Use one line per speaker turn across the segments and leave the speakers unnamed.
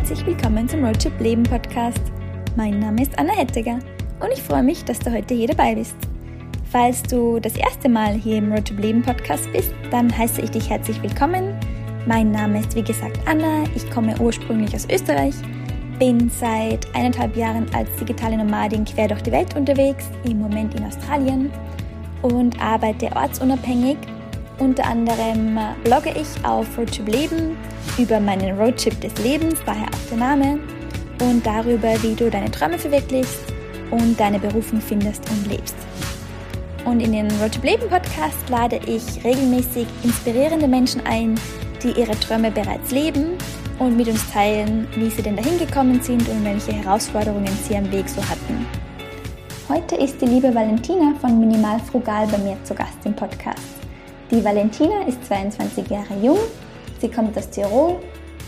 herzlich willkommen zum Roadtrip Leben Podcast. Mein Name ist Anna Hettiger und ich freue mich, dass du heute hier dabei bist. Falls du das erste Mal hier im Roadtrip Leben Podcast bist, dann heiße ich dich herzlich willkommen. Mein Name ist wie gesagt Anna, ich komme ursprünglich aus Österreich, bin seit eineinhalb Jahren als digitale Nomadin quer durch die Welt unterwegs, im Moment in Australien und arbeite ortsunabhängig unter anderem blogge ich auf Roadtrip Leben über meinen Roadtrip des Lebens, daher auch der Name, und darüber, wie du deine Träume verwirklichst und deine Berufung findest und lebst. Und in den Roadtrip Leben Podcast lade ich regelmäßig inspirierende Menschen ein, die ihre Träume bereits leben und mit uns teilen, wie sie denn dahin gekommen sind und welche Herausforderungen sie am Weg so hatten. Heute ist die liebe Valentina von Minimal Frugal bei mir zu Gast im Podcast. Die Valentina ist 22 Jahre jung, sie kommt aus Tirol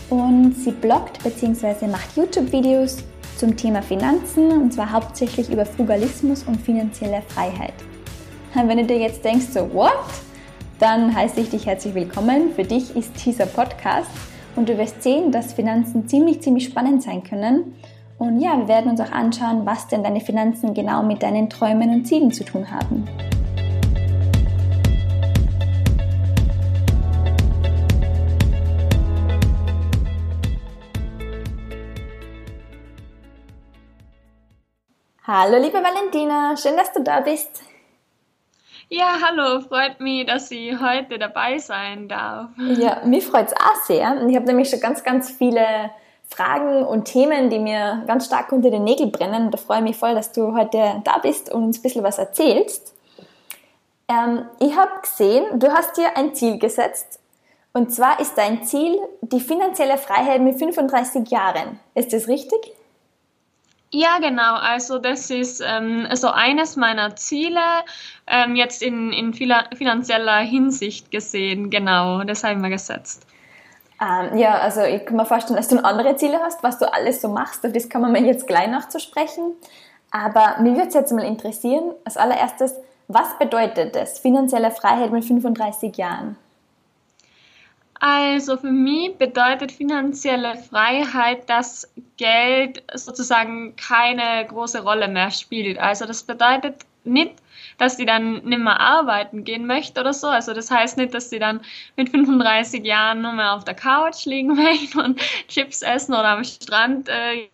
und sie bloggt bzw. macht YouTube-Videos zum Thema Finanzen und zwar hauptsächlich über Frugalismus und finanzielle Freiheit. Wenn du dir jetzt denkst, so, what? Dann heiße ich dich herzlich willkommen. Für dich ist dieser Podcast und du wirst sehen, dass Finanzen ziemlich, ziemlich spannend sein können. Und ja, wir werden uns auch anschauen, was denn deine Finanzen genau mit deinen Träumen und Zielen zu tun haben. Hallo liebe Valentina, schön, dass du da bist.
Ja, hallo, freut mich, dass ich heute dabei sein darf.
Ja, mich freut es auch sehr. Ich habe nämlich schon ganz, ganz viele Fragen und Themen, die mir ganz stark unter den Nägeln brennen. Da freue ich mich voll, dass du heute da bist und uns ein bisschen was erzählst. Ähm, ich habe gesehen, du hast dir ein Ziel gesetzt. Und zwar ist dein Ziel die finanzielle Freiheit mit 35 Jahren. Ist das richtig?
Ja, genau. Also das ist ähm, so eines meiner Ziele ähm, jetzt in, in finanzieller Hinsicht gesehen. Genau, das habe ich mir gesetzt.
Ähm, ja, also ich kann mir vorstellen, dass du andere Ziele hast, was du alles so machst. Das kann man mir jetzt gleich noch zu sprechen. Aber mir würde es jetzt mal interessieren, als allererstes, was bedeutet das, finanzielle Freiheit mit 35 Jahren?
Also für mich bedeutet finanzielle Freiheit, dass Geld sozusagen keine große Rolle mehr spielt. Also das bedeutet nicht, dass sie dann nicht mehr arbeiten gehen möchte oder so. Also das heißt nicht, dass sie dann mit 35 Jahren nur mehr auf der Couch liegen möchte und Chips essen oder am Strand äh,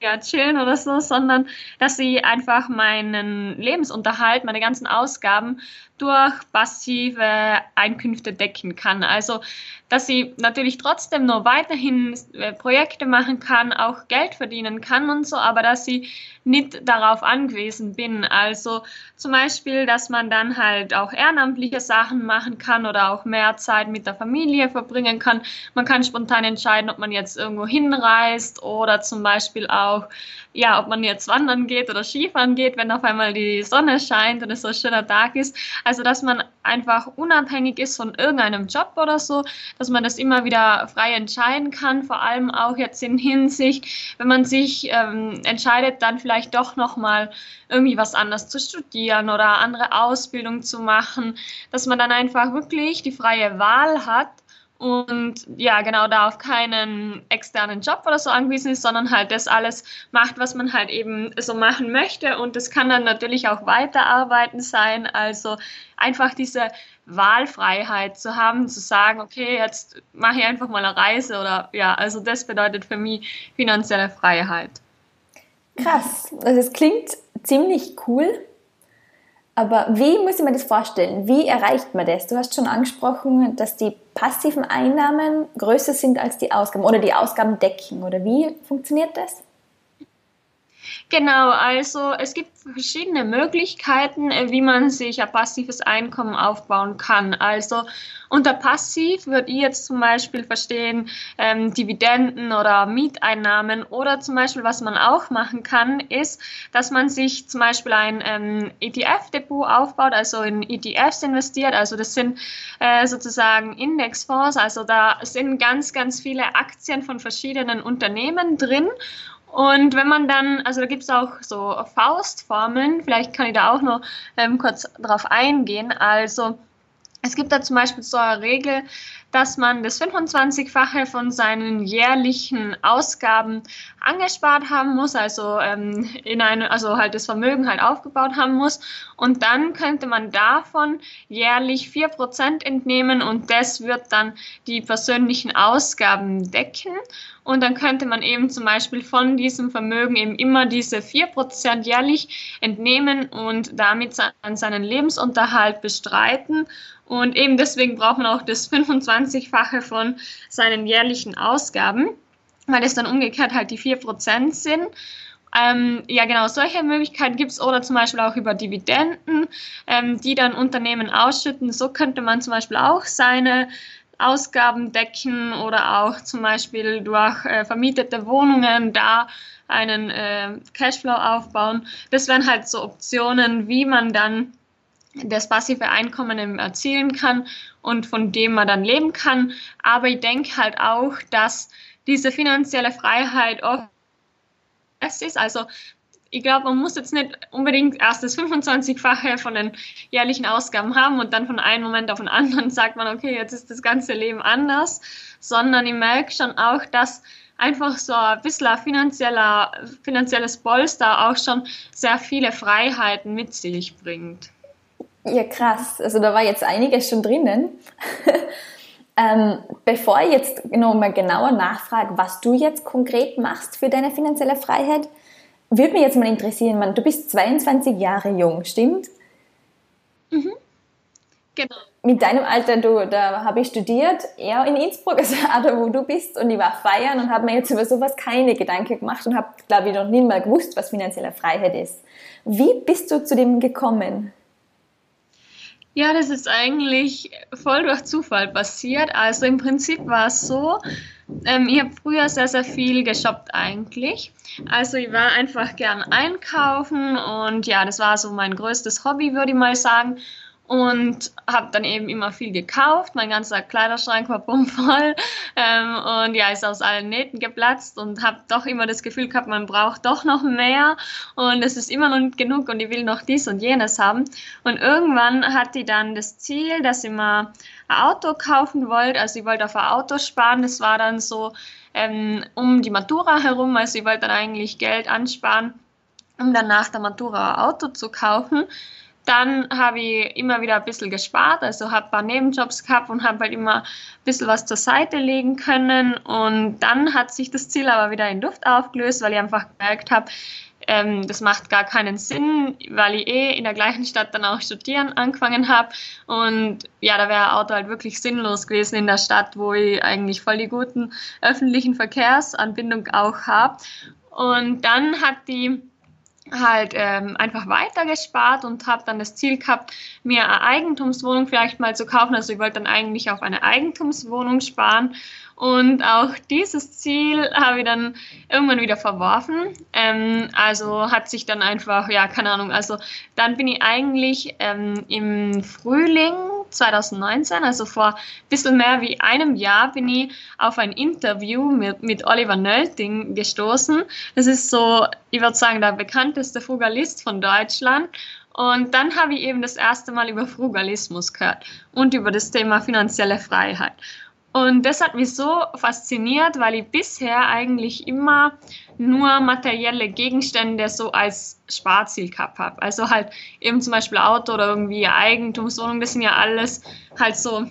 ja, chillen oder so, sondern dass sie einfach meinen Lebensunterhalt, meine ganzen Ausgaben durch passive Einkünfte decken kann. Also dass sie natürlich trotzdem noch weiterhin äh, Projekte machen kann, auch Geld verdienen kann und so, aber dass sie nicht darauf angewiesen bin. Also zum Beispiel, dass man dann halt auch ehrenamtliche Sachen machen kann oder auch mehr Zeit mit der Familie verbringen kann. Man kann spontan entscheiden, ob man jetzt irgendwo hinreist oder zum Beispiel auch, ja, ob man jetzt wandern geht oder Skifahren geht, wenn auf einmal die Sonne scheint und es so ein schöner Tag ist. Also, dass man einfach unabhängig ist von irgendeinem Job oder so, dass man das immer wieder frei entscheiden kann, vor allem auch jetzt in Hinsicht, wenn man sich ähm, entscheidet, dann vielleicht doch nochmal irgendwie was anderes zu studieren oder andere Ausbildung zu machen, dass man dann einfach wirklich die freie Wahl hat und ja, genau da auf keinen externen Job oder so angewiesen ist, sondern halt das alles macht, was man halt eben so machen möchte. Und das kann dann natürlich auch Weiterarbeiten sein. Also einfach diese Wahlfreiheit zu haben, zu sagen, okay, jetzt mache ich einfach mal eine Reise oder ja, also das bedeutet für mich finanzielle Freiheit.
Krass, also es klingt ziemlich cool. Aber wie muss ich mir das vorstellen? Wie erreicht man das? Du hast schon angesprochen, dass die passiven Einnahmen größer sind als die Ausgaben oder die Ausgaben decken. Oder wie funktioniert das?
Genau, also es gibt verschiedene Möglichkeiten, äh, wie man sich ein passives Einkommen aufbauen kann. Also unter passiv würde ich jetzt zum Beispiel verstehen ähm, Dividenden oder Mieteinnahmen oder zum Beispiel, was man auch machen kann, ist, dass man sich zum Beispiel ein ähm, ETF-Depot aufbaut, also in ETFs investiert. Also das sind äh, sozusagen Indexfonds, also da sind ganz, ganz viele Aktien von verschiedenen Unternehmen drin und wenn man dann, also da gibt es auch so Faustformeln, vielleicht kann ich da auch noch ähm, kurz drauf eingehen. Also Es gibt da zum Beispiel so eine Regel, dass man das 25-fache von seinen jährlichen Ausgaben angespart haben muss, also ähm, in eine, also halt das Vermögen halt aufgebaut haben muss. Und dann könnte man davon jährlich 4% entnehmen und das wird dann die persönlichen Ausgaben decken. Und dann könnte man eben zum Beispiel von diesem Vermögen eben immer diese 4% jährlich entnehmen und damit seinen Lebensunterhalt bestreiten. Und eben deswegen braucht man auch das 25-fache von seinen jährlichen Ausgaben, weil es dann umgekehrt halt die 4% sind. Ähm, ja, genau, solche Möglichkeiten gibt es oder zum Beispiel auch über Dividenden, ähm, die dann Unternehmen ausschütten. So könnte man zum Beispiel auch seine Ausgaben decken oder auch zum Beispiel durch äh, vermietete Wohnungen da einen äh, Cashflow aufbauen. Das wären halt so Optionen, wie man dann das passive Einkommen erzielen kann und von dem man dann leben kann. Aber ich denke halt auch, dass diese finanzielle Freiheit oft ist. Also ich glaube, man muss jetzt nicht unbedingt erst das 25-fache von den jährlichen Ausgaben haben und dann von einem Moment auf den anderen sagt man, okay, jetzt ist das ganze Leben anders, sondern ich merke schon auch, dass einfach so ein bisschen finanzieller, finanzielles Polster auch schon sehr viele Freiheiten mit sich bringt.
Ja, krass. Also da war jetzt einiges schon drinnen. ähm, bevor ich jetzt nochmal genauer nachfrage, was du jetzt konkret machst für deine finanzielle Freiheit, würde mich jetzt mal interessieren, man, du bist 22 Jahre jung, stimmt?
Mhm. Genau.
Mit deinem Alter, du, da habe ich studiert, eher in Innsbruck, also da, wo du bist, und ich war feiern und habe mir jetzt über sowas keine Gedanken gemacht und habe, glaube ich, noch nie mal gewusst, was finanzielle Freiheit ist. Wie bist du zu dem gekommen?
Ja, das ist eigentlich voll durch Zufall passiert. Also im Prinzip war es so, ähm, ich habe früher sehr, sehr viel geshoppt eigentlich. Also ich war einfach gern einkaufen und ja, das war so mein größtes Hobby, würde ich mal sagen und habe dann eben immer viel gekauft. Mein ganzer Kleiderschrank war bummvoll ähm, und ja, ist aus allen Nähten geplatzt und habe doch immer das Gefühl gehabt, man braucht doch noch mehr und es ist immer noch nicht genug und ich will noch dies und jenes haben. Und irgendwann hatte ich dann das Ziel, dass ich mal ein Auto kaufen wollte. Also ich wollte auf ein Auto sparen. Das war dann so ähm, um die Matura herum. Also ich wollte dann eigentlich Geld ansparen, um dann nach der Matura ein Auto zu kaufen. Dann habe ich immer wieder ein bisschen gespart, also habe ein paar Nebenjobs gehabt und habe halt immer ein bisschen was zur Seite legen können. Und dann hat sich das Ziel aber wieder in Luft aufgelöst, weil ich einfach gemerkt habe, ähm, das macht gar keinen Sinn, weil ich eh in der gleichen Stadt dann auch studieren angefangen habe. Und ja, da wäre Auto halt wirklich sinnlos gewesen in der Stadt, wo ich eigentlich voll die guten öffentlichen Verkehrsanbindung auch habe. Und dann hat die halt ähm, einfach weiter gespart und habe dann das Ziel gehabt, mir eine Eigentumswohnung vielleicht mal zu kaufen. Also ich wollte dann eigentlich auf eine Eigentumswohnung sparen und auch dieses Ziel habe ich dann irgendwann wieder verworfen. Ähm, also hat sich dann einfach, ja, keine Ahnung, also dann bin ich eigentlich ähm, im Frühling 2019, also vor ein bisschen mehr wie einem Jahr, bin ich auf ein Interview mit, mit Oliver Nölting gestoßen. Das ist so, ich würde sagen, der bekannteste Frugalist von Deutschland. Und dann habe ich eben das erste Mal über Frugalismus gehört und über das Thema finanzielle Freiheit. Und das hat mich so fasziniert, weil ich bisher eigentlich immer nur materielle Gegenstände so als Sparziel gehabt habe. Also halt eben zum Beispiel Auto oder irgendwie Eigentumswohnung, das sind ja alles halt so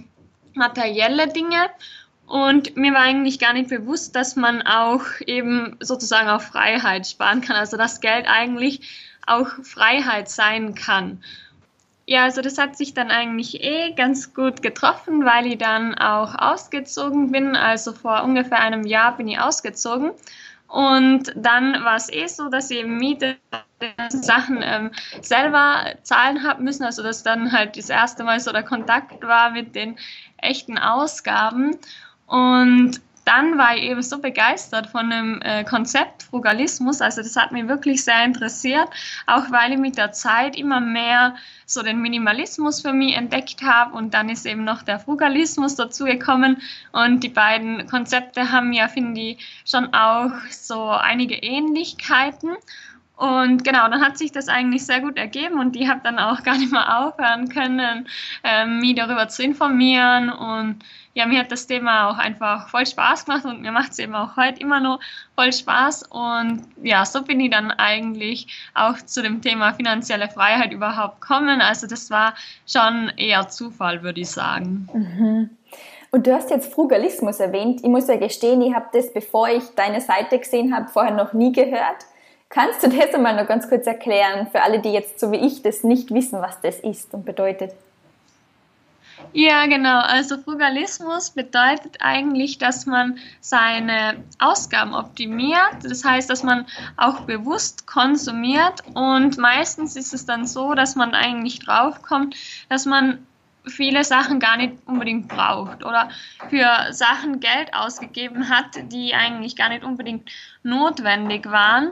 materielle Dinge. Und mir war eigentlich gar nicht bewusst, dass man auch eben sozusagen auf Freiheit sparen kann. Also dass Geld eigentlich auch Freiheit sein kann. Ja, also das hat sich dann eigentlich eh ganz gut getroffen, weil ich dann auch ausgezogen bin. Also vor ungefähr einem Jahr bin ich ausgezogen. Und dann war es eh so, dass ich Miete Sachen ähm, selber zahlen habe müssen. Also dass dann halt das erste Mal so der Kontakt war mit den echten Ausgaben. Und dann war ich eben so begeistert von dem äh, Konzept Frugalismus. Also das hat mich wirklich sehr interessiert, auch weil ich mit der Zeit immer mehr so den Minimalismus für mich entdeckt habe und dann ist eben noch der Frugalismus dazugekommen und die beiden Konzepte haben ja, finde ich, schon auch so einige Ähnlichkeiten. Und genau, dann hat sich das eigentlich sehr gut ergeben und ich habe dann auch gar nicht mehr aufhören können, ähm, mich darüber zu informieren. Und ja, mir hat das Thema auch einfach voll Spaß gemacht und mir macht es eben auch heute immer noch voll Spaß. Und ja, so bin ich dann eigentlich auch zu dem Thema finanzielle Freiheit überhaupt gekommen. Also das war schon eher Zufall, würde ich sagen.
Mhm. Und du hast jetzt Frugalismus erwähnt. Ich muss ja gestehen, ich habe das, bevor ich deine Seite gesehen habe, vorher noch nie gehört. Kannst du das einmal noch ganz kurz erklären für alle, die jetzt so wie ich das nicht wissen, was das ist und bedeutet?
Ja, genau. Also Frugalismus bedeutet eigentlich, dass man seine Ausgaben optimiert. Das heißt, dass man auch bewusst konsumiert und meistens ist es dann so, dass man eigentlich draufkommt, dass man viele Sachen gar nicht unbedingt braucht oder für Sachen Geld ausgegeben hat, die eigentlich gar nicht unbedingt notwendig waren.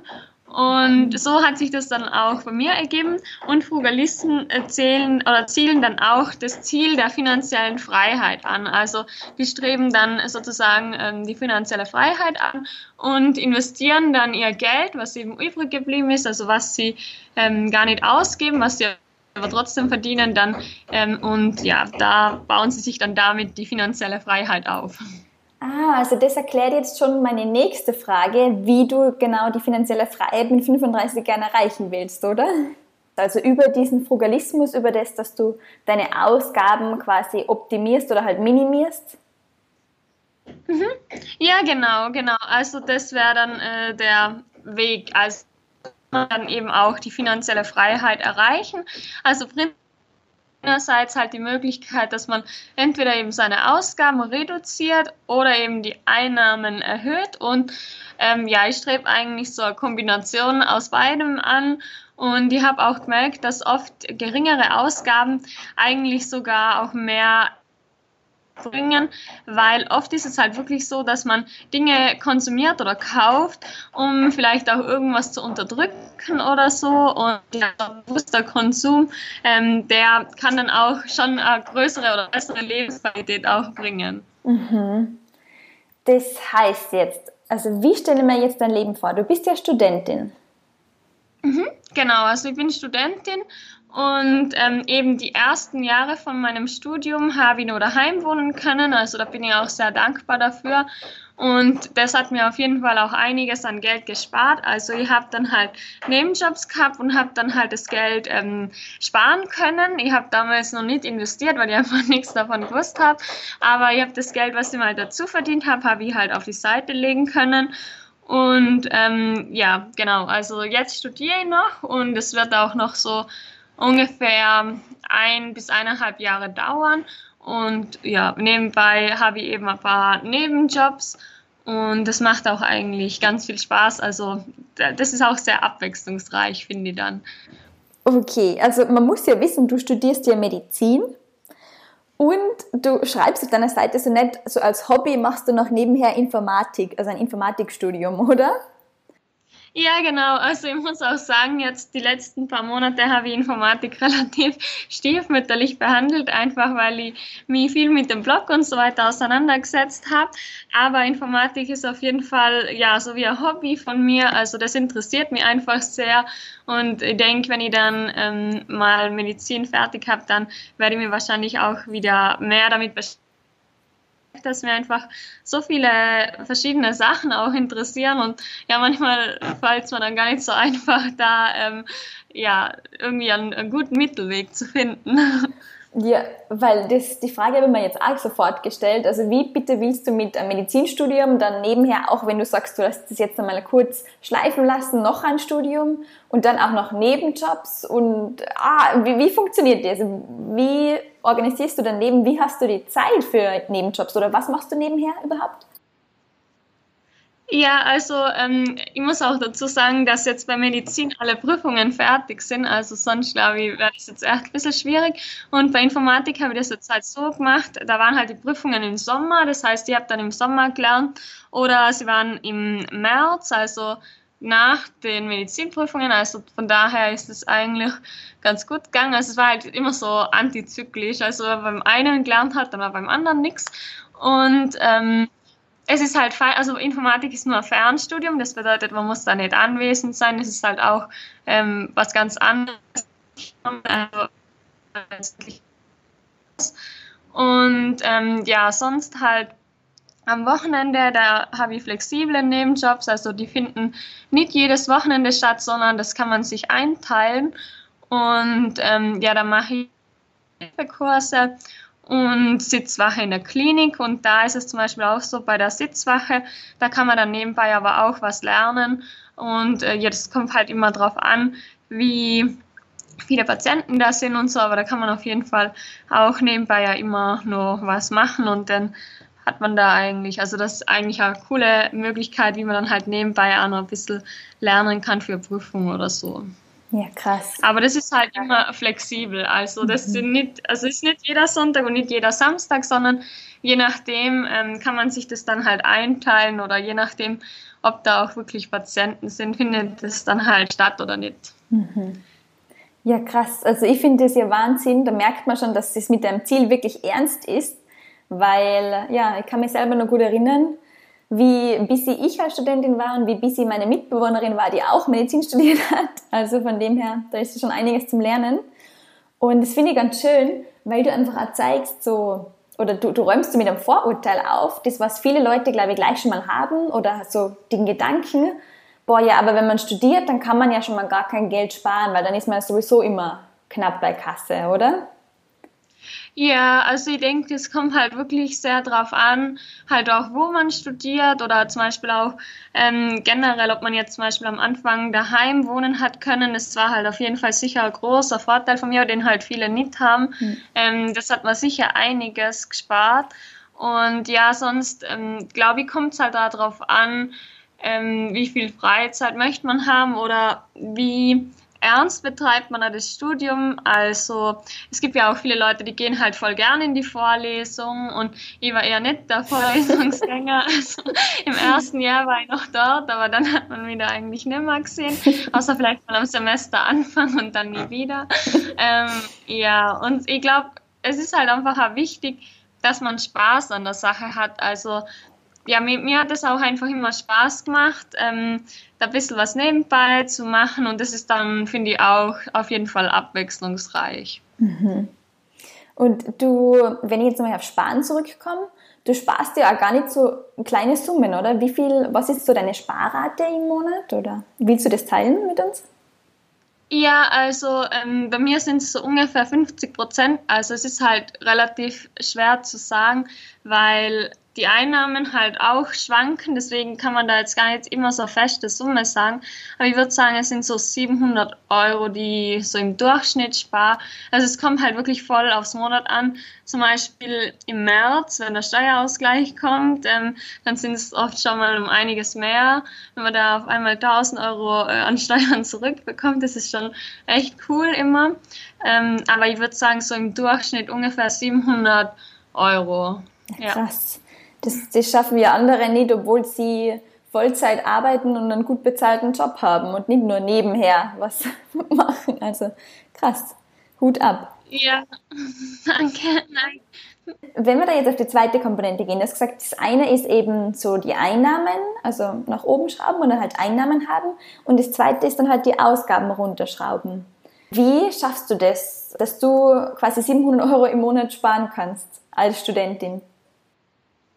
Und so hat sich das dann auch bei mir ergeben. Und Frugalisten zählen oder zielen dann auch das Ziel der finanziellen Freiheit an. Also die streben dann sozusagen ähm, die finanzielle Freiheit an und investieren dann ihr Geld, was eben übrig geblieben ist, also was sie ähm, gar nicht ausgeben, was sie aber trotzdem verdienen dann. Ähm, und ja, da bauen sie sich dann damit die finanzielle Freiheit auf.
Ah, also das erklärt jetzt schon meine nächste Frage, wie du genau die finanzielle Freiheit mit 35 Jahren erreichen willst, oder? Also über diesen Frugalismus, über das, dass du deine Ausgaben quasi optimierst oder halt minimierst?
Mhm. Ja, genau, genau. Also das wäre dann äh, der Weg. Also dann eben auch die finanzielle Freiheit erreichen. Also prinzipiell einerseits halt die Möglichkeit, dass man entweder eben seine Ausgaben reduziert oder eben die Einnahmen erhöht. Und ähm, ja, ich strebe eigentlich so eine Kombination aus beidem an. Und ich habe auch gemerkt, dass oft geringere Ausgaben eigentlich sogar auch mehr bringen, weil oft ist es halt wirklich so, dass man Dinge konsumiert oder kauft, um vielleicht auch irgendwas zu unterdrücken oder so. Und der bewusster Konsum, ähm, der kann dann auch schon eine größere oder bessere Lebensqualität auch bringen.
Mhm. Das heißt jetzt, also wie stelle ich mir jetzt dein Leben vor? Du bist ja Studentin.
Mhm, genau, also ich bin Studentin und ähm, eben die ersten Jahre von meinem Studium habe ich nur daheim wohnen können. Also da bin ich auch sehr dankbar dafür. Und das hat mir auf jeden Fall auch einiges an Geld gespart. Also ich habe dann halt Nebenjobs gehabt und habe dann halt das Geld ähm, sparen können. Ich habe damals noch nicht investiert, weil ich einfach nichts davon gewusst habe. Aber ich habe das Geld, was ich mal dazu verdient habe, habe ich halt auf die Seite legen können. Und ähm, ja, genau. Also jetzt studiere ich noch und es wird auch noch so ungefähr ein bis eineinhalb Jahre dauern. Und ja, nebenbei habe ich eben ein paar Nebenjobs und das macht auch eigentlich ganz viel Spaß. Also das ist auch sehr abwechslungsreich, finde ich dann.
Okay, also man muss ja wissen, du studierst ja Medizin und du schreibst auf deiner Seite so nett, so als Hobby machst du noch nebenher Informatik, also ein Informatikstudium, oder?
Ja, genau. Also ich muss auch sagen, jetzt die letzten paar Monate habe ich Informatik relativ stiefmütterlich behandelt, einfach weil ich mich viel mit dem Blog und so weiter auseinandergesetzt habe. Aber Informatik ist auf jeden Fall ja so wie ein Hobby von mir. Also das interessiert mich einfach sehr. Und ich denke, wenn ich dann ähm, mal Medizin fertig habe, dann werde ich mich wahrscheinlich auch wieder mehr damit beschäftigen dass mir einfach so viele verschiedene Sachen auch interessieren und ja, manchmal fällt es mir dann gar nicht so einfach, da ähm, ja, irgendwie einen, einen guten Mittelweg zu finden.
Ja, weil das, die Frage habe ich mir jetzt auch sofort gestellt. Also wie bitte willst du mit einem Medizinstudium dann nebenher, auch wenn du sagst, du hast das jetzt einmal kurz schleifen lassen, noch ein Studium und dann auch noch Nebenjobs und ah, wie, wie funktioniert das? Wie organisierst du dein Leben? Wie hast du die Zeit für Nebenjobs oder was machst du nebenher überhaupt?
Ja, also ähm, ich muss auch dazu sagen, dass jetzt bei Medizin alle Prüfungen fertig sind. Also sonst glaube ich, wäre das jetzt echt ein bisschen schwierig. Und bei Informatik habe ich das jetzt halt so gemacht, da waren halt die Prüfungen im Sommer, das heißt, ich habe dann im Sommer gelernt oder sie waren im März, also nach den Medizinprüfungen. Also von daher ist es eigentlich ganz gut gegangen. Also es war halt immer so antizyklisch. Also beim einen gelernt hat, dann war beim anderen nichts. Und ähm, es ist halt, also Informatik ist nur ein Fernstudium, das bedeutet, man muss da nicht anwesend sein. Es ist halt auch ähm, was ganz anderes. Und ähm, ja, sonst halt am Wochenende, da habe ich flexible Nebenjobs, also die finden nicht jedes Wochenende statt, sondern das kann man sich einteilen. Und ähm, ja, da mache ich Kurse und Sitzwache in der Klinik. Und da ist es zum Beispiel auch so bei der Sitzwache, da kann man dann nebenbei aber auch was lernen. Und äh, das kommt halt immer darauf an, wie viele Patienten da sind und so, aber da kann man auf jeden Fall auch nebenbei ja immer nur was machen und dann hat man da eigentlich, also das ist eigentlich eine coole Möglichkeit, wie man dann halt nebenbei auch noch ein bisschen lernen kann für Prüfungen oder so.
Ja, krass.
Aber das ist halt immer flexibel. Also das mhm. sind nicht, also ist nicht jeder Sonntag und nicht jeder Samstag, sondern je nachdem ähm, kann man sich das dann halt einteilen oder je nachdem, ob da auch wirklich Patienten sind, findet das dann halt statt oder nicht.
Mhm. Ja, krass. Also ich finde das ja Wahnsinn. Da merkt man schon, dass das mit deinem Ziel wirklich ernst ist, weil ja, ich kann mich selber noch gut erinnern, wie busy ich als Studentin war und wie busy meine Mitbewohnerin war, die auch Medizin studiert hat. Also von dem her, da ist schon einiges zum Lernen. Und das finde ich ganz schön, weil du einfach auch zeigst, so, oder du, du räumst du mit einem Vorurteil auf, das was viele Leute, glaube ich, gleich schon mal haben oder so den Gedanken, boah, ja, aber wenn man studiert, dann kann man ja schon mal gar kein Geld sparen, weil dann ist man sowieso immer knapp bei Kasse, oder?
Ja, also ich denke, es kommt halt wirklich sehr drauf an, halt auch, wo man studiert oder zum Beispiel auch ähm, generell, ob man jetzt zum Beispiel am Anfang daheim wohnen hat können. Das war halt auf jeden Fall sicher ein großer Vorteil von mir, den halt viele nicht haben. Mhm. Ähm, das hat man sicher einiges gespart. Und ja, sonst ähm, glaube ich, kommt es halt darauf an, ähm, wie viel Freizeit möchte man haben oder wie ernst betreibt man das Studium. Also es gibt ja auch viele Leute, die gehen halt voll gern in die Vorlesung und ich war eher nicht der Vorlesungsgänger. Also im ersten Jahr war ich noch dort, aber dann hat man wieder eigentlich nicht mehr gesehen, außer vielleicht mal am Semesteranfang und dann nie wieder. Ähm, ja, und ich glaube, es ist halt einfach auch wichtig, dass man Spaß an der Sache hat. Also ja, mir, mir, hat es auch einfach immer Spaß gemacht, ähm, da ein bisschen was nebenbei zu machen und das ist dann, finde ich, auch auf jeden Fall abwechslungsreich.
Mhm. Und du, wenn ich jetzt mal auf Sparen zurückkomme, du sparst ja auch gar nicht so kleine Summen, oder? Wie viel, was ist so deine Sparrate im Monat oder willst du das teilen mit uns?
Ja, also ähm, bei mir sind es so ungefähr 50 Prozent. Also es ist halt relativ schwer zu sagen, weil die Einnahmen halt auch schwanken, deswegen kann man da jetzt gar nicht immer so feste Summe sagen. Aber ich würde sagen, es sind so 700 Euro, die so im Durchschnitt spare. Also es kommt halt wirklich voll aufs Monat an. Zum Beispiel im März, wenn der Steuerausgleich kommt, ähm, dann sind es oft schon mal um einiges mehr. Wenn man da auf einmal 1000 Euro äh, an Steuern zurückbekommt, das ist schon echt cool immer. Ähm, aber ich würde sagen, so im Durchschnitt ungefähr 700 Euro.
Ja. Krass. Das, das schaffen wir andere nicht, obwohl sie Vollzeit arbeiten und einen gut bezahlten Job haben und nicht nur nebenher was machen. Also krass. Hut ab.
Ja, danke. Nein.
Wenn wir da jetzt auf die zweite Komponente gehen, du hast gesagt, das eine ist eben so die Einnahmen, also nach oben schrauben und dann halt Einnahmen haben. Und das zweite ist dann halt die Ausgaben runterschrauben. Wie schaffst du das, dass du quasi 700 Euro im Monat sparen kannst als Studentin?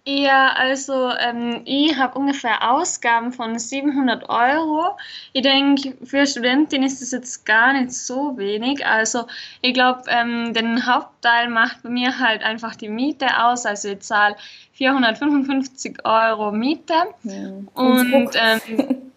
Ja, also ähm, ich habe ungefähr Ausgaben von 700 Euro. Ich denke, für Studentin ist das jetzt gar nicht so wenig. Also ich glaube, ähm, den Hauptteil macht bei mir halt einfach die Miete aus. Also ich zahle 455 Euro Miete. Ja, und ähm,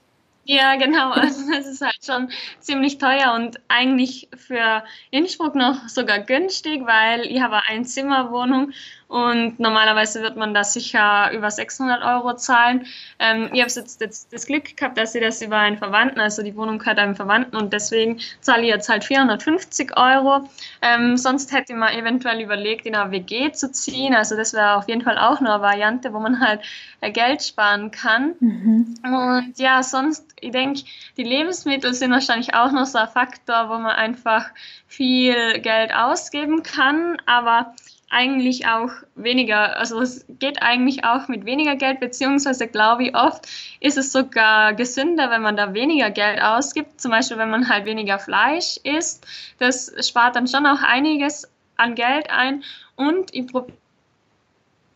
ja, genau. Also das ist halt schon ziemlich teuer und eigentlich für Innsbruck noch sogar günstig, weil ich habe eine Einzimmerwohnung und normalerweise wird man da sicher über 600 Euro zahlen. Ähm, ich habe jetzt, jetzt das Glück gehabt, dass ich das über einen Verwandten, also die Wohnung gehört einem Verwandten und deswegen zahle ich jetzt halt 450 Euro. Ähm, sonst hätte ich mir eventuell überlegt, in eine WG zu ziehen. Also das wäre auf jeden Fall auch eine Variante, wo man halt äh, Geld sparen kann. Mhm. Und ja, sonst, ich denke, die Lebensmittel sind wahrscheinlich auch noch so ein Faktor, wo man einfach viel Geld ausgeben kann. Aber eigentlich auch weniger, also es geht eigentlich auch mit weniger Geld, beziehungsweise glaube ich oft ist es sogar gesünder, wenn man da weniger Geld ausgibt, zum Beispiel wenn man halt weniger Fleisch isst, das spart dann schon auch einiges an Geld ein. Und ich probiere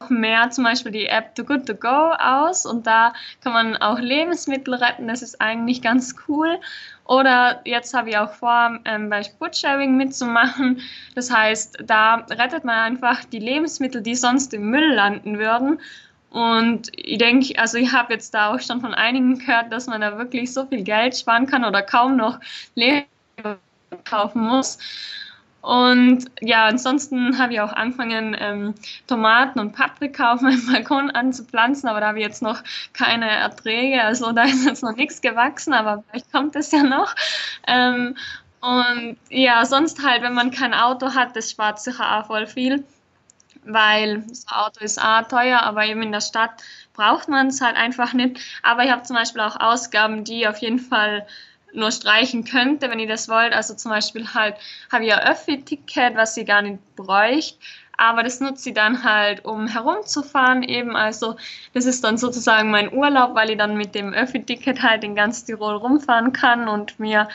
mehr zum Beispiel die App Too Good To Go aus und da kann man auch Lebensmittel retten, das ist eigentlich ganz cool. Oder jetzt habe ich auch vor, ähm, bei Foodsharing mitzumachen. Das heißt, da rettet man einfach die Lebensmittel, die sonst im Müll landen würden. Und ich denke, also ich habe jetzt da auch schon von einigen gehört, dass man da wirklich so viel Geld sparen kann oder kaum noch Lebensmittel kaufen muss. Und ja, ansonsten habe ich auch angefangen, ähm, Tomaten und Paprika auf meinem Balkon anzupflanzen, aber da habe ich jetzt noch keine Erträge. Also da ist jetzt noch nichts gewachsen, aber vielleicht kommt es ja noch. Ähm, und ja, sonst halt, wenn man kein Auto hat, das spart sicher auch voll viel, weil das Auto ist auch teuer, aber eben in der Stadt braucht man es halt einfach nicht. Aber ich habe zum Beispiel auch Ausgaben, die auf jeden Fall nur streichen könnte, wenn ihr das wollt. Also zum Beispiel halt habe ich ein Öffi-Ticket, was sie gar nicht bräucht. Aber das nutze ich dann halt, um herumzufahren eben. Also das ist dann sozusagen mein Urlaub, weil ich dann mit dem Öffi-Ticket halt in ganz Tirol rumfahren kann und mir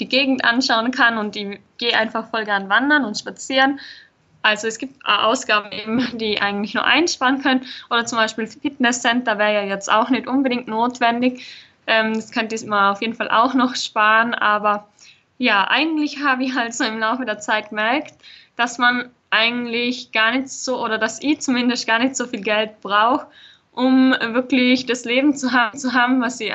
die Gegend anschauen kann und ich gehe einfach voll gern wandern und spazieren. Also es gibt Ausgaben eben, die eigentlich nur einsparen können. Oder zum Beispiel Fitnesscenter wäre ja jetzt auch nicht unbedingt notwendig. Ähm, das könnte man auf jeden Fall auch noch sparen, aber ja, eigentlich habe ich halt so im Laufe der Zeit gemerkt, dass man eigentlich gar nicht so, oder dass ich zumindest gar nicht so viel Geld brauche, um wirklich das Leben zu haben, zu haben was, ich,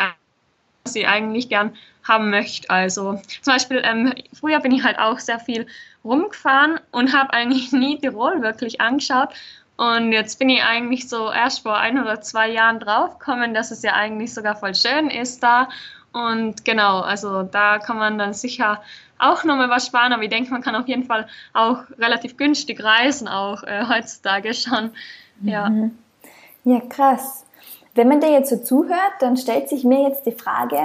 was ich eigentlich gern haben möchte. Also zum Beispiel, ähm, früher bin ich halt auch sehr viel rumgefahren und habe eigentlich nie Tirol wirklich angeschaut und jetzt bin ich eigentlich so erst vor ein oder zwei Jahren draufgekommen, dass es ja eigentlich sogar voll schön ist da. Und genau, also da kann man dann sicher auch nochmal was sparen, aber ich denke, man kann auf jeden Fall auch relativ günstig reisen, auch äh, heutzutage schon. Ja. Mhm.
ja, krass. Wenn man dir jetzt so zuhört, dann stellt sich mir jetzt die Frage,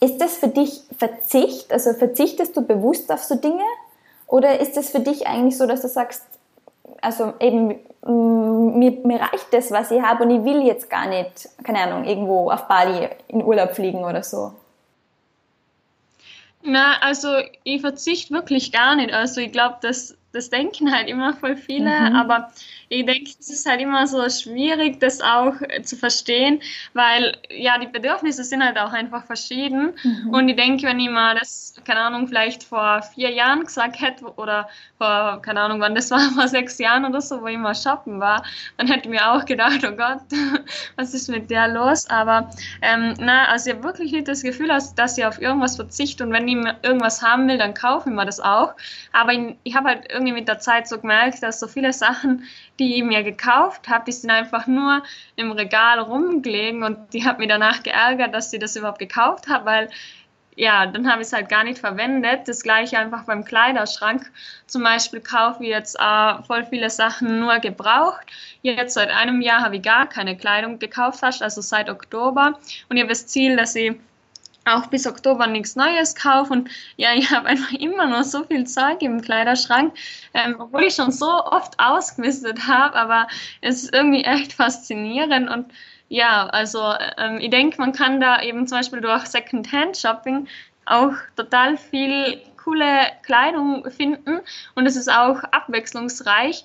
ist das für dich Verzicht? Also verzichtest du bewusst auf so Dinge? Oder ist es für dich eigentlich so, dass du sagst, also eben, mm, mir, mir reicht das, was ich habe und ich will jetzt gar nicht, keine Ahnung, irgendwo auf Bali in Urlaub fliegen oder so.
Na, also ich verzichte wirklich gar nicht. Also ich glaube, das, das denken halt immer voll viele, mhm. aber ich denke, es ist halt immer so schwierig, das auch äh, zu verstehen, weil ja, die Bedürfnisse sind halt auch einfach verschieden. Mhm. Und ich denke, wenn ich mal das, keine Ahnung, vielleicht vor vier Jahren gesagt hätte oder vor, keine Ahnung, wann das war, vor sechs Jahren oder so, wo ich mal shoppen war, dann hätte ich mir auch gedacht, oh Gott, was ist mit der los? Aber ähm, na, also ich habe wirklich nicht das Gefühl, dass ich auf irgendwas verzichte und wenn ich irgendwas haben will, dann kaufe ich mir das auch. Aber ich, ich habe halt irgendwie mit der Zeit so gemerkt, dass so viele Sachen, die ich mir gekauft habe, die sind einfach nur im Regal rumgelegen und die hat mir danach geärgert, dass sie das überhaupt gekauft habe, weil ja, dann habe ich es halt gar nicht verwendet. Das gleiche einfach beim Kleiderschrank. Zum Beispiel kaufe ich jetzt äh, voll viele Sachen nur gebraucht. Jetzt seit einem Jahr habe ich gar keine Kleidung gekauft, also seit Oktober. Und ich habe das Ziel, dass ich auch bis Oktober nichts Neues kaufe. Und ja, ich habe einfach immer noch so viel Zeug im Kleiderschrank, ähm, obwohl ich schon so oft ausgemistet habe. Aber es ist irgendwie echt faszinierend. Und ja, also ähm, ich denke, man kann da eben zum Beispiel durch Second-Hand-Shopping auch total viel coole Kleidung finden. Und es ist auch abwechslungsreich.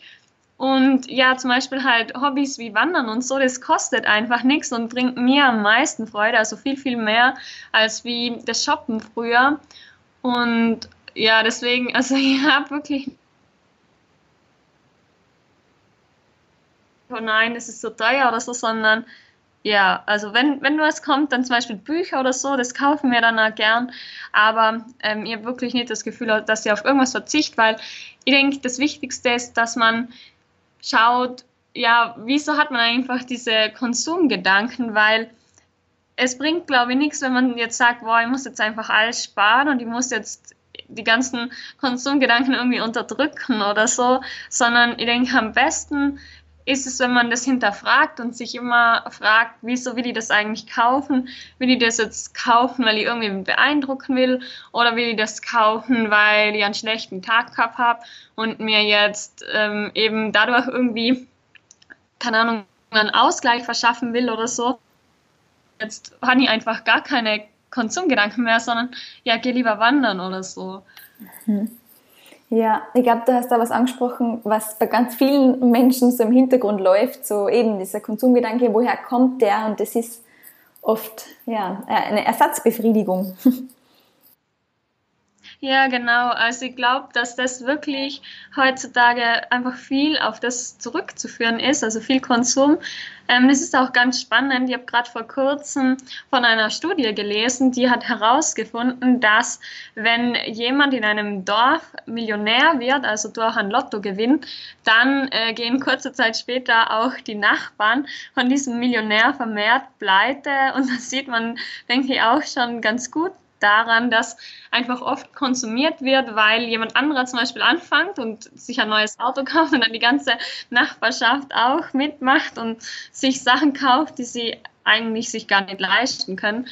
Und ja, zum Beispiel halt Hobbys wie Wandern und so, das kostet einfach nichts und bringt mir am meisten Freude, also viel, viel mehr als wie das Shoppen früher. Und ja, deswegen, also ich habe wirklich. Oh nein, das ist so teuer oder so, sondern ja, also wenn, wenn was kommt, dann zum Beispiel Bücher oder so, das kaufen wir dann auch gern. Aber ähm, habe wirklich nicht das Gefühl, dass ich auf irgendwas verzichte, weil ich denke, das Wichtigste ist, dass man schaut, ja, wieso hat man einfach diese Konsumgedanken, weil es bringt, glaube ich, nichts, wenn man jetzt sagt, boah, ich muss jetzt einfach alles sparen und ich muss jetzt die ganzen Konsumgedanken irgendwie unterdrücken oder so, sondern ich denke, am besten ist es, wenn man das hinterfragt und sich immer fragt, wieso will ich das eigentlich kaufen? Will ich das jetzt kaufen, weil ich irgendwie beeindrucken will? Oder will ich das kaufen, weil ich einen schlechten Tag gehabt habe und mir jetzt ähm, eben dadurch irgendwie, keine Ahnung, einen Ausgleich verschaffen will oder so? Jetzt habe ich einfach gar keine Konsumgedanken mehr, sondern ja, geh lieber wandern oder so.
Mhm. Ja, ich glaube, du hast da was angesprochen, was bei ganz vielen Menschen so im Hintergrund läuft, so eben dieser Konsumgedanke, woher kommt der? Und das ist oft ja, eine Ersatzbefriedigung.
Ja, genau. Also ich glaube, dass das wirklich heutzutage einfach viel auf das zurückzuführen ist, also viel Konsum. Ähm, das ist auch ganz spannend. Ich habe gerade vor kurzem von einer Studie gelesen, die hat herausgefunden, dass wenn jemand in einem Dorf Millionär wird, also durch ein Lottogewinn, dann äh, gehen kurze Zeit später auch die Nachbarn von diesem Millionär vermehrt pleite. Und das sieht man, denke ich, auch schon ganz gut daran, dass einfach oft konsumiert wird, weil jemand anderer zum Beispiel anfängt und sich ein neues Auto kauft und dann die ganze Nachbarschaft auch mitmacht und sich Sachen kauft, die sie eigentlich sich gar nicht leisten können.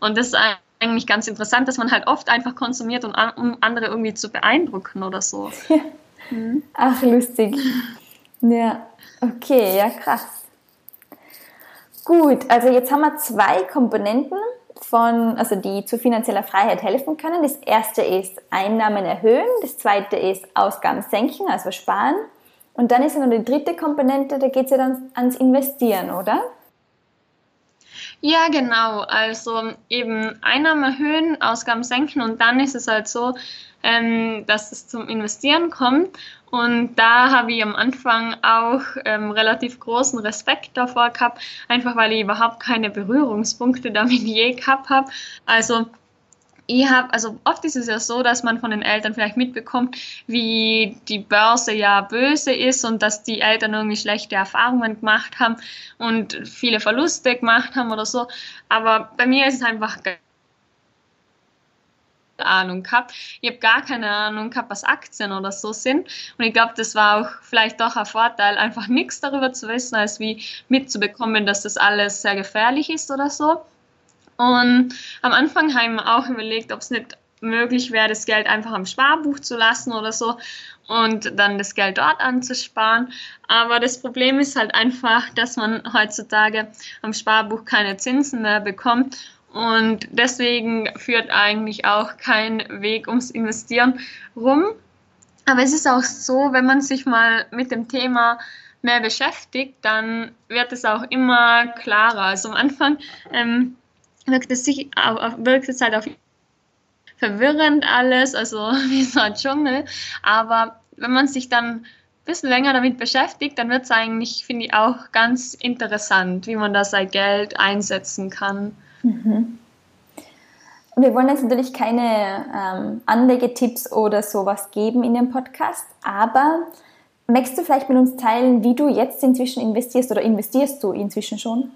Und das ist eigentlich ganz interessant, dass man halt oft einfach konsumiert, um andere irgendwie zu beeindrucken oder so. Ja.
Mhm. Ach, lustig. Ja, okay, ja, krass. Gut, also jetzt haben wir zwei Komponenten von, also die zu finanzieller Freiheit helfen können. Das erste ist Einnahmen erhöhen, das zweite ist Ausgaben senken, also sparen. Und dann ist ja noch die dritte Komponente, da geht es ja dann ans Investieren, oder?
Ja, genau. Also eben Einnahmen erhöhen, Ausgaben senken und dann ist es halt so, ähm, dass es zum Investieren kommt. Und da habe ich am Anfang auch ähm, relativ großen Respekt davor gehabt, einfach weil ich überhaupt keine Berührungspunkte damit je gehabt habe. Also ich habe, also oft ist es ja so, dass man von den Eltern vielleicht mitbekommt, wie die Börse ja böse ist und dass die Eltern irgendwie schlechte Erfahrungen gemacht haben und viele Verluste gemacht haben oder so. Aber bei mir ist es einfach Ahnung gehabt. Ich habe gar keine Ahnung gehabt, was Aktien oder so sind. Und ich glaube, das war auch vielleicht doch ein Vorteil, einfach nichts darüber zu wissen, als wie mitzubekommen, dass das alles sehr gefährlich ist oder so. Und am Anfang haben wir auch überlegt, ob es nicht möglich wäre, das Geld einfach am Sparbuch zu lassen oder so und dann das Geld dort anzusparen. Aber das Problem ist halt einfach, dass man heutzutage am Sparbuch keine Zinsen mehr bekommt und deswegen führt eigentlich auch kein Weg ums Investieren rum. Aber es ist auch so, wenn man sich mal mit dem Thema mehr beschäftigt, dann wird es auch immer klarer. Also am Anfang ähm, wirkt, es sich, wirkt es halt auf verwirrend alles, also wie so ein Dschungel. Aber wenn man sich dann ein bisschen länger damit beschäftigt, dann wird es eigentlich, finde ich, auch ganz interessant, wie man da sein Geld einsetzen kann. Mhm.
Wir wollen jetzt natürlich keine ähm, Anlegetipps oder sowas geben in dem Podcast, aber möchtest du vielleicht mit uns teilen, wie du jetzt inzwischen investierst oder investierst du inzwischen schon?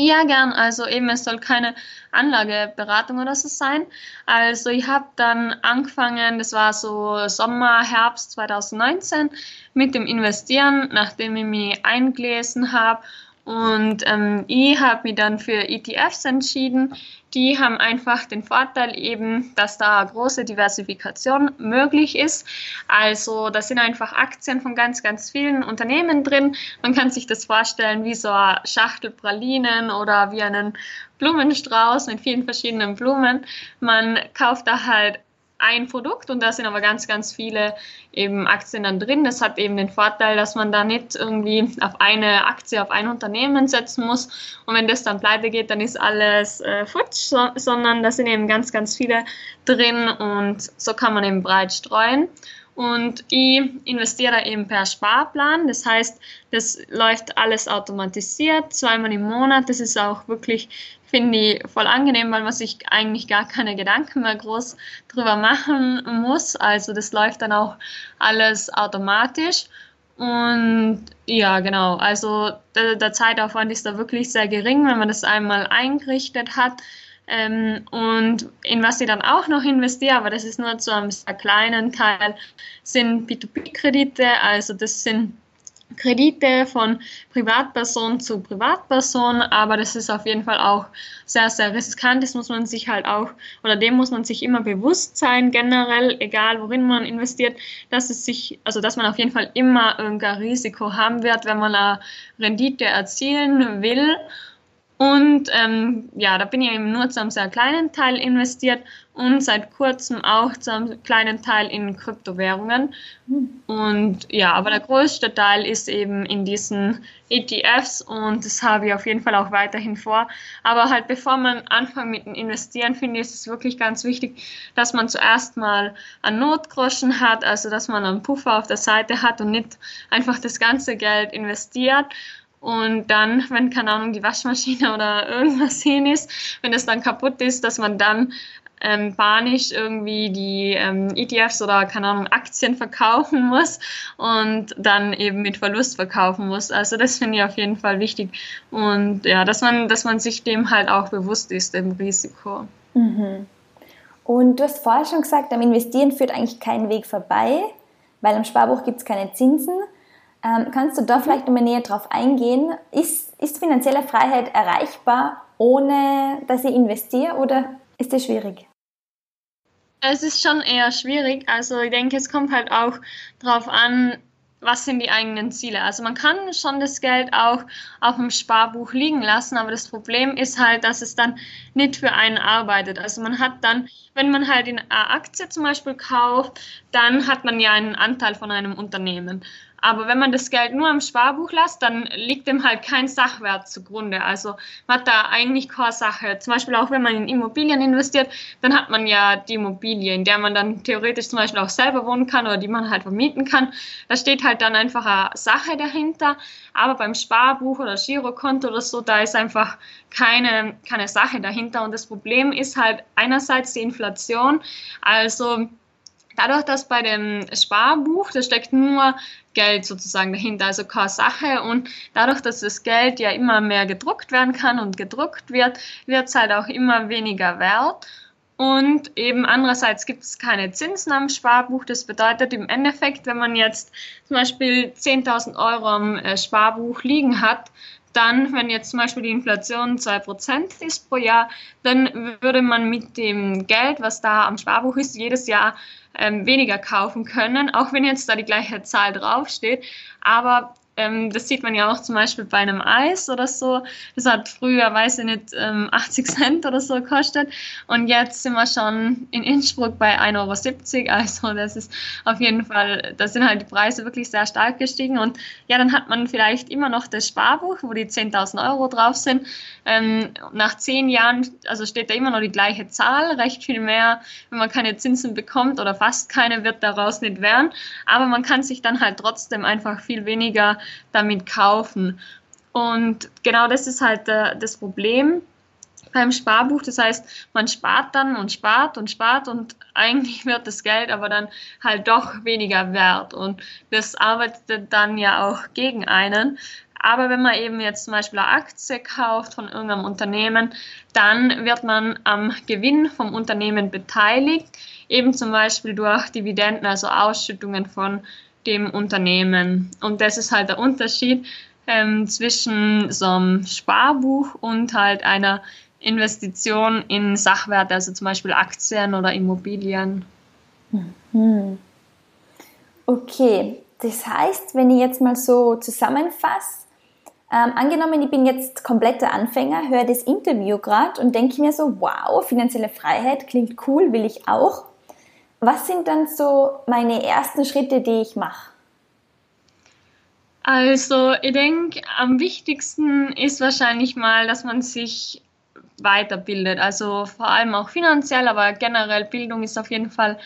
Ja, gern. Also eben, es soll keine Anlageberatung oder so sein. Also ich habe dann angefangen, das war so Sommer, Herbst 2019, mit dem Investieren, nachdem ich mich eingelesen habe und ähm, ich habe mich dann für ETFs entschieden. Die haben einfach den Vorteil eben, dass da große Diversifikation möglich ist. Also da sind einfach Aktien von ganz, ganz vielen Unternehmen drin. Man kann sich das vorstellen wie so eine Schachtel Pralinen oder wie einen Blumenstrauß mit vielen verschiedenen Blumen. Man kauft da halt ein Produkt und da sind aber ganz, ganz viele eben Aktien dann drin. Das hat eben den Vorteil, dass man da nicht irgendwie auf eine Aktie, auf ein Unternehmen setzen muss und wenn das dann pleite geht, dann ist alles äh, futsch, so, sondern da sind eben ganz, ganz viele drin und so kann man eben breit streuen. Und ich investiere eben per Sparplan. Das heißt, das läuft alles automatisiert, zweimal im Monat. Das ist auch wirklich finde ich voll angenehm, weil man sich eigentlich gar keine Gedanken mehr groß drüber machen muss. Also das läuft dann auch alles automatisch. Und ja, genau, also der, der Zeitaufwand ist da wirklich sehr gering, wenn man das einmal eingerichtet hat. Ähm, und in was ich dann auch noch investiere, aber das ist nur zu einem sehr kleinen Teil, sind B2B-Kredite. Also das sind Kredite von Privatperson zu Privatperson, aber das ist auf jeden Fall auch sehr, sehr riskant. Das muss man sich halt auch, oder dem muss man sich immer bewusst sein, generell, egal worin man investiert, dass es sich, also dass man auf jeden Fall immer irgendein Risiko haben wird, wenn man eine Rendite erzielen will. Und ähm, ja, da bin ich eben nur zu einem sehr kleinen Teil investiert und seit kurzem auch zu einem kleinen Teil in Kryptowährungen. Und ja, aber der größte Teil ist eben in diesen ETFs und das habe ich auf jeden Fall auch weiterhin vor. Aber halt bevor man anfängt mit dem Investieren, finde ich es wirklich ganz wichtig, dass man zuerst mal einen Notgroschen hat, also dass man einen Puffer auf der Seite hat und nicht einfach das ganze Geld investiert und dann, wenn, keine Ahnung, die Waschmaschine oder irgendwas hin ist, wenn es dann kaputt ist, dass man dann ähm, panisch irgendwie die ähm, ETFs oder, keine Ahnung, Aktien verkaufen muss und dann eben mit Verlust verkaufen muss. Also das finde ich auf jeden Fall wichtig. Und ja, dass man, dass man sich dem halt auch bewusst ist, dem Risiko.
Mhm. Und du hast vorher schon gesagt, am Investieren führt eigentlich kein Weg vorbei, weil am Sparbuch gibt es keine Zinsen. Ähm, kannst du da vielleicht nochmal näher drauf eingehen? Ist, ist finanzielle Freiheit erreichbar, ohne dass ich investiere oder ist das schwierig?
Es ist schon eher schwierig. Also ich denke, es kommt halt auch darauf an, was sind die eigenen Ziele. Also man kann schon das Geld auch auf dem Sparbuch liegen lassen, aber das Problem ist halt, dass es dann nicht für einen arbeitet. Also man hat dann, wenn man halt in eine Aktie zum Beispiel kauft, dann hat man ja einen Anteil von einem Unternehmen. Aber wenn man das Geld nur im Sparbuch lässt, dann liegt dem halt kein Sachwert zugrunde. Also man hat da eigentlich keine Sache. Zum Beispiel auch wenn man in Immobilien investiert, dann hat man ja die Immobilie, in der man dann theoretisch zum Beispiel auch selber wohnen kann oder die man halt vermieten kann. Da steht halt dann einfach eine Sache dahinter. Aber beim Sparbuch oder Girokonto oder so, da ist einfach keine, keine Sache dahinter. Und das Problem ist halt einerseits die Inflation. Also dadurch, dass bei dem Sparbuch, da steckt nur Geld sozusagen dahinter, also keine Sache. Und dadurch, dass das Geld ja immer mehr gedruckt werden kann und gedruckt wird, wird es halt auch immer weniger wert. Und eben andererseits gibt es keine Zinsen am Sparbuch. Das bedeutet im Endeffekt, wenn man jetzt zum Beispiel 10.000 Euro am äh, Sparbuch liegen hat, dann, wenn jetzt zum Beispiel die Inflation 2% ist pro Jahr, dann würde man mit dem Geld, was da am Sparbuch ist, jedes Jahr ähm, weniger kaufen können, auch wenn jetzt da die gleiche Zahl draufsteht. Aber ähm, das sieht man ja auch zum Beispiel bei einem Eis oder so. Das hat früher, weiß ich nicht, ähm, 80 Cent oder so gekostet. Und jetzt sind wir schon in Innsbruck bei 1,70 Euro. Also das ist auf jeden Fall, da sind halt die Preise wirklich sehr stark gestiegen. Und ja, dann hat man vielleicht immer noch das Sparbuch, wo die 10.000 Euro drauf sind. Ähm, nach zehn Jahren, also steht da immer noch die gleiche Zahl, recht viel mehr, wenn man keine Zinsen bekommt oder fast keine, wird daraus nicht werden. Aber man kann sich dann halt trotzdem einfach viel weniger damit kaufen. Und genau das ist halt äh, das Problem beim Sparbuch. Das heißt, man spart dann und spart und spart und eigentlich wird das Geld aber dann halt doch weniger wert. Und das arbeitet dann ja auch gegen einen. Aber wenn man eben jetzt zum Beispiel eine Aktie kauft von irgendeinem Unternehmen, dann wird man am Gewinn vom Unternehmen beteiligt, eben zum Beispiel durch Dividenden, also Ausschüttungen von dem Unternehmen. Und das ist halt der Unterschied ähm, zwischen so einem Sparbuch und halt einer Investition in Sachwerte, also zum Beispiel Aktien oder Immobilien.
Mhm. Okay, das heißt, wenn ich jetzt mal so zusammenfasse, ähm, angenommen, ich bin jetzt kompletter Anfänger, höre das Interview gerade und denke mir so, wow, finanzielle Freiheit klingt cool, will ich auch. Was sind dann so meine ersten Schritte, die ich mache?
Also, ich denke, am wichtigsten ist wahrscheinlich mal, dass man sich weiterbildet. Also vor allem auch finanziell, aber generell Bildung ist auf jeden Fall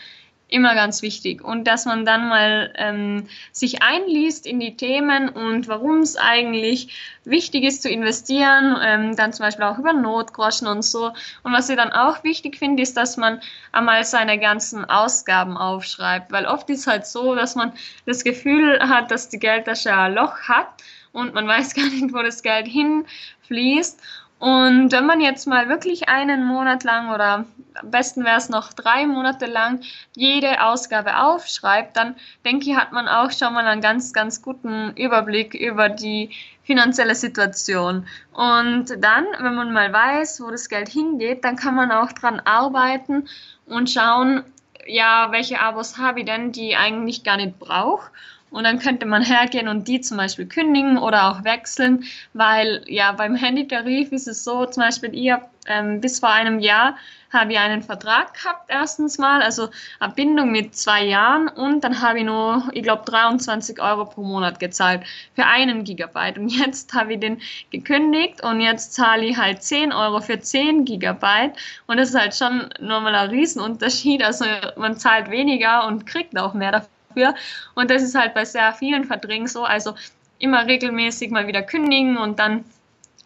immer ganz wichtig. Und dass man dann mal ähm, sich einliest in die Themen und warum es eigentlich wichtig ist zu investieren, ähm, dann zum Beispiel auch über Notgroschen und so. Und was ich dann auch wichtig finde, ist, dass man einmal seine ganzen Ausgaben aufschreibt, weil oft ist halt so, dass man das Gefühl hat, dass die Geldtasche ein Loch hat und man weiß gar nicht, wo das Geld hinfließt. Und wenn man jetzt mal wirklich einen Monat lang oder am besten wäre es noch drei Monate lang jede Ausgabe aufschreibt, dann denke ich, hat man auch schon mal einen ganz, ganz guten Überblick über die finanzielle Situation. Und dann, wenn man mal weiß, wo das Geld hingeht, dann kann man auch dran arbeiten und schauen, ja, welche Abos habe ich denn, die ich eigentlich gar nicht brauche und dann könnte man hergehen und die zum Beispiel kündigen oder auch wechseln, weil ja beim Handytarif ist es so, zum Beispiel ihr ähm, bis vor einem Jahr habe ich einen Vertrag gehabt, erstens mal, also eine Bindung mit zwei Jahren und dann habe ich nur, ich glaube, 23 Euro pro Monat gezahlt für einen Gigabyte. Und jetzt habe ich den gekündigt und jetzt zahle ich halt 10 Euro für 10 Gigabyte und das ist halt schon nochmal ein Riesenunterschied. Also man zahlt weniger und kriegt auch mehr dafür dafür. Und das ist halt bei sehr vielen Verträgen so. Also immer regelmäßig mal wieder kündigen und dann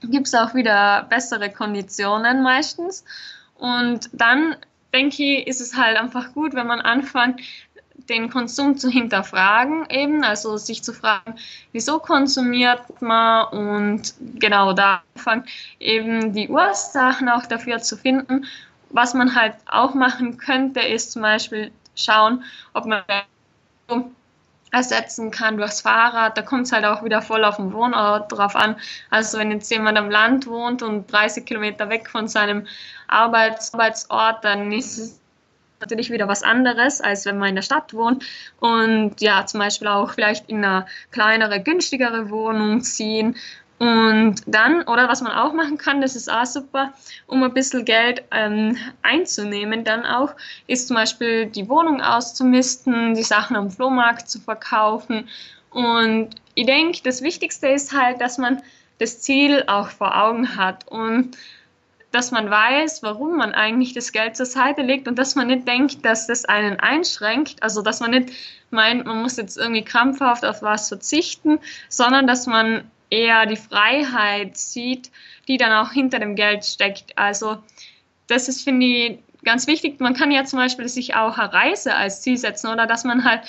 gibt es auch wieder bessere Konditionen meistens. Und dann denke ich, ist es halt einfach gut, wenn man anfängt, den Konsum zu hinterfragen, eben, also sich zu fragen, wieso konsumiert man und genau da anfangen, eben die Ursachen auch dafür zu finden. Was man halt auch machen könnte, ist zum Beispiel schauen, ob man ersetzen kann durchs Fahrrad. Da kommt es halt auch wieder voll auf den Wohnort drauf an. Also wenn jetzt jemand am Land wohnt und 30 Kilometer weg von seinem Arbeits Arbeitsort, dann ist es natürlich wieder was anderes, als wenn man in der Stadt wohnt und ja, zum Beispiel auch vielleicht in eine kleinere, günstigere Wohnung ziehen und dann, oder was man auch machen kann, das ist auch super, um ein bisschen Geld ähm, einzunehmen, dann auch, ist zum Beispiel die Wohnung auszumisten, die Sachen am Flohmarkt zu verkaufen. Und ich denke, das Wichtigste ist halt, dass man das Ziel auch vor Augen hat und dass man weiß, warum man eigentlich das Geld zur Seite legt und dass man nicht denkt, dass das einen einschränkt, also dass man nicht meint, man muss jetzt irgendwie krampfhaft auf was verzichten, sondern dass man eher die Freiheit sieht, die dann auch hinter dem Geld steckt. Also das ist, finde ich, ganz wichtig. Man kann ja zum Beispiel sich auch eine Reise als Ziel setzen oder dass man halt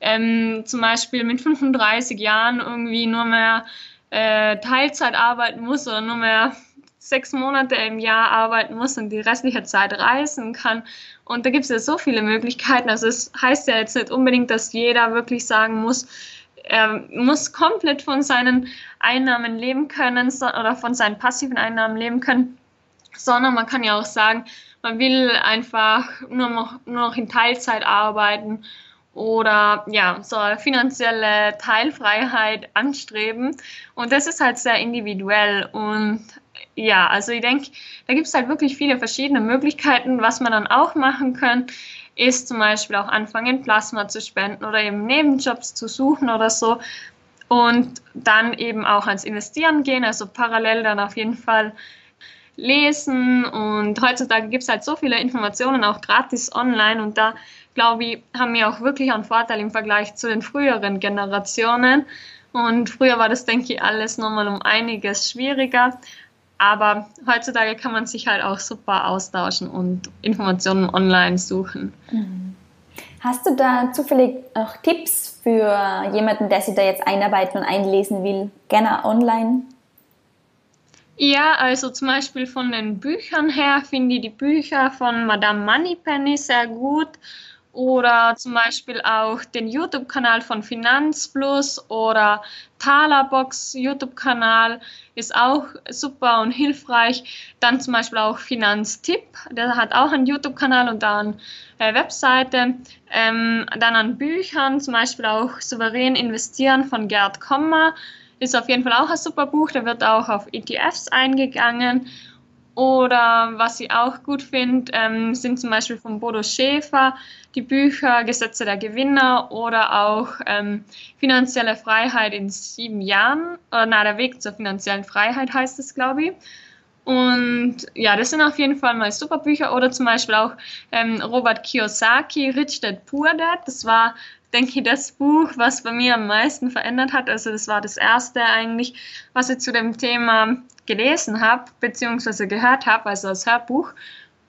ähm, zum Beispiel mit 35 Jahren irgendwie nur mehr äh, Teilzeit arbeiten muss oder nur mehr sechs Monate im Jahr arbeiten muss und die restliche Zeit reisen kann. Und da gibt es ja so viele Möglichkeiten. Also es heißt ja jetzt nicht unbedingt, dass jeder wirklich sagen muss, er muss komplett von seinen Einnahmen leben können oder von seinen passiven Einnahmen leben können, sondern man kann ja auch sagen, man will einfach nur noch, nur noch in Teilzeit arbeiten oder ja, so eine finanzielle Teilfreiheit anstreben. Und das ist halt sehr individuell. Und ja, also ich denke, da gibt es halt wirklich viele verschiedene Möglichkeiten, was man dann auch machen kann ist zum Beispiel auch anfangen, Plasma zu spenden oder eben Nebenjobs zu suchen oder so. Und dann eben auch ans Investieren gehen, also parallel dann auf jeden Fall lesen. Und heutzutage gibt es halt so viele Informationen auch gratis online und da glaube ich, haben wir auch wirklich einen Vorteil im Vergleich zu den früheren Generationen. Und früher war das, denke ich, alles nochmal um einiges schwieriger. Aber heutzutage kann man sich halt auch super austauschen und Informationen online suchen.
Mhm. Hast du da zufällig noch Tipps für jemanden, der sich da jetzt einarbeiten und einlesen will? Gerne online?
Ja, also zum Beispiel von den Büchern her finde ich die Bücher von Madame Moneypenny sehr gut oder zum Beispiel auch den YouTube-Kanal von Finanzplus oder Talabox YouTube-Kanal ist auch super und hilfreich. Dann zum Beispiel auch Finanztipp, der hat auch einen YouTube-Kanal und dann äh, Webseite. Ähm, dann an Büchern, zum Beispiel auch Souverän investieren von Gerd Kommer, ist auf jeden Fall auch ein super Buch, da wird auch auf ETFs eingegangen. Oder was ich auch gut finde, ähm, sind zum Beispiel von Bodo Schäfer die Bücher Gesetze der Gewinner oder auch ähm, Finanzielle Freiheit in sieben Jahren. Oder na, der Weg zur finanziellen Freiheit heißt es, glaube ich. Und ja, das sind auf jeden Fall mal super Bücher. Oder zum Beispiel auch ähm, Robert Kiyosaki, Rich Dad Poor Dad. Das war, denke ich, das Buch, was bei mir am meisten verändert hat. Also das war das erste eigentlich, was ich zu dem Thema gelesen habe, beziehungsweise gehört habe, also als Hörbuch.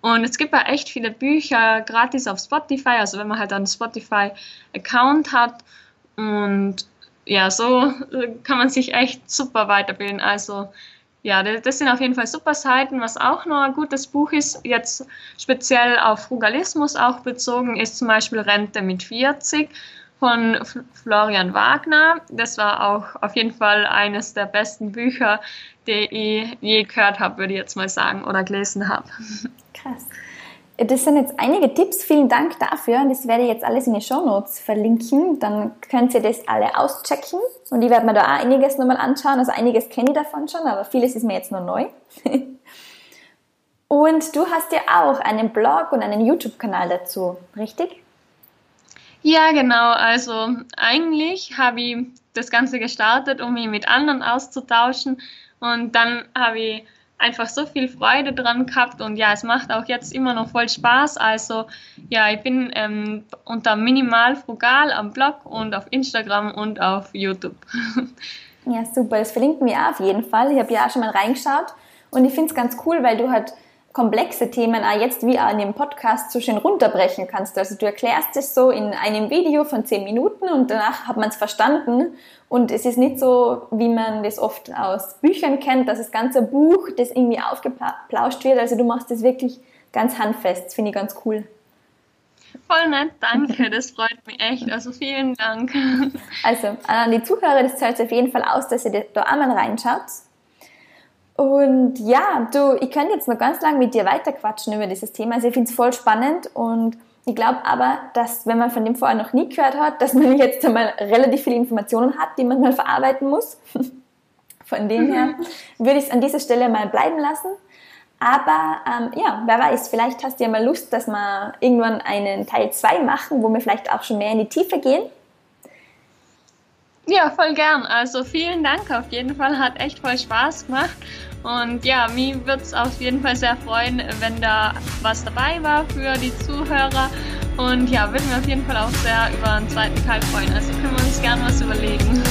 Und es gibt ja echt viele Bücher gratis auf Spotify, also wenn man halt einen Spotify-Account hat. Und ja, so kann man sich echt super weiterbilden. Also ja, das sind auf jeden Fall super Seiten. Was auch noch ein gutes Buch ist, jetzt speziell auf Frugalismus auch bezogen, ist zum Beispiel Rente mit 40 von Florian Wagner. Das war auch auf jeden Fall eines der besten Bücher, die ich je gehört habe, würde ich jetzt mal sagen, oder gelesen habe.
Krass. Das sind jetzt einige Tipps. Vielen Dank dafür. Das werde ich jetzt alles in die Show Notes verlinken. Dann könnt ihr das alle auschecken. Und ich werde mir da auch einiges nochmal anschauen. Also einiges kenne ich davon schon, aber vieles ist mir jetzt nur neu. und du hast ja auch einen Blog und einen YouTube-Kanal dazu, richtig?
Ja, genau. Also eigentlich habe ich das Ganze gestartet, um mich mit anderen auszutauschen. Und dann habe ich einfach so viel Freude dran gehabt und ja, es macht auch jetzt immer noch voll Spaß. Also ja, ich bin ähm, unter minimal frugal am Blog und auf Instagram und auf YouTube.
Ja, super. Das verlinken wir auf jeden Fall. Ich habe ja auch schon mal reingeschaut und ich finde es ganz cool, weil du halt komplexe Themen auch jetzt wie auch in dem Podcast so schön runterbrechen kannst. Also du erklärst es so in einem Video von zehn Minuten und danach hat man es verstanden. Und es ist nicht so, wie man das oft aus Büchern kennt, dass das ganze Buch, das irgendwie aufgeplauscht wird. Also du machst das wirklich ganz handfest. Das finde ich ganz cool.
Voll nett, danke, das freut mich echt. Also vielen Dank.
Also an die Zuhörer, das zahlt auf jeden Fall aus, dass ihr da einmal reinschaut. Und ja, du, ich könnte jetzt noch ganz lange mit dir weiterquatschen über dieses Thema. Also ich finde es voll spannend und ich glaube aber, dass wenn man von dem vorher noch nie gehört hat, dass man jetzt einmal relativ viele Informationen hat, die man mal verarbeiten muss. Von dem her mhm. würde ich es an dieser Stelle mal bleiben lassen. Aber ähm, ja, wer weiß, vielleicht hast du ja mal Lust, dass wir irgendwann einen Teil 2 machen, wo wir vielleicht auch schon mehr in die Tiefe gehen.
Ja, voll gern. Also vielen Dank auf jeden Fall. Hat echt voll Spaß gemacht. Und ja, mir würde es auf jeden Fall sehr freuen, wenn da was dabei war für die Zuhörer. Und ja, würden wir auf jeden Fall auch sehr über einen zweiten Teil freuen. Also können wir uns gerne was überlegen.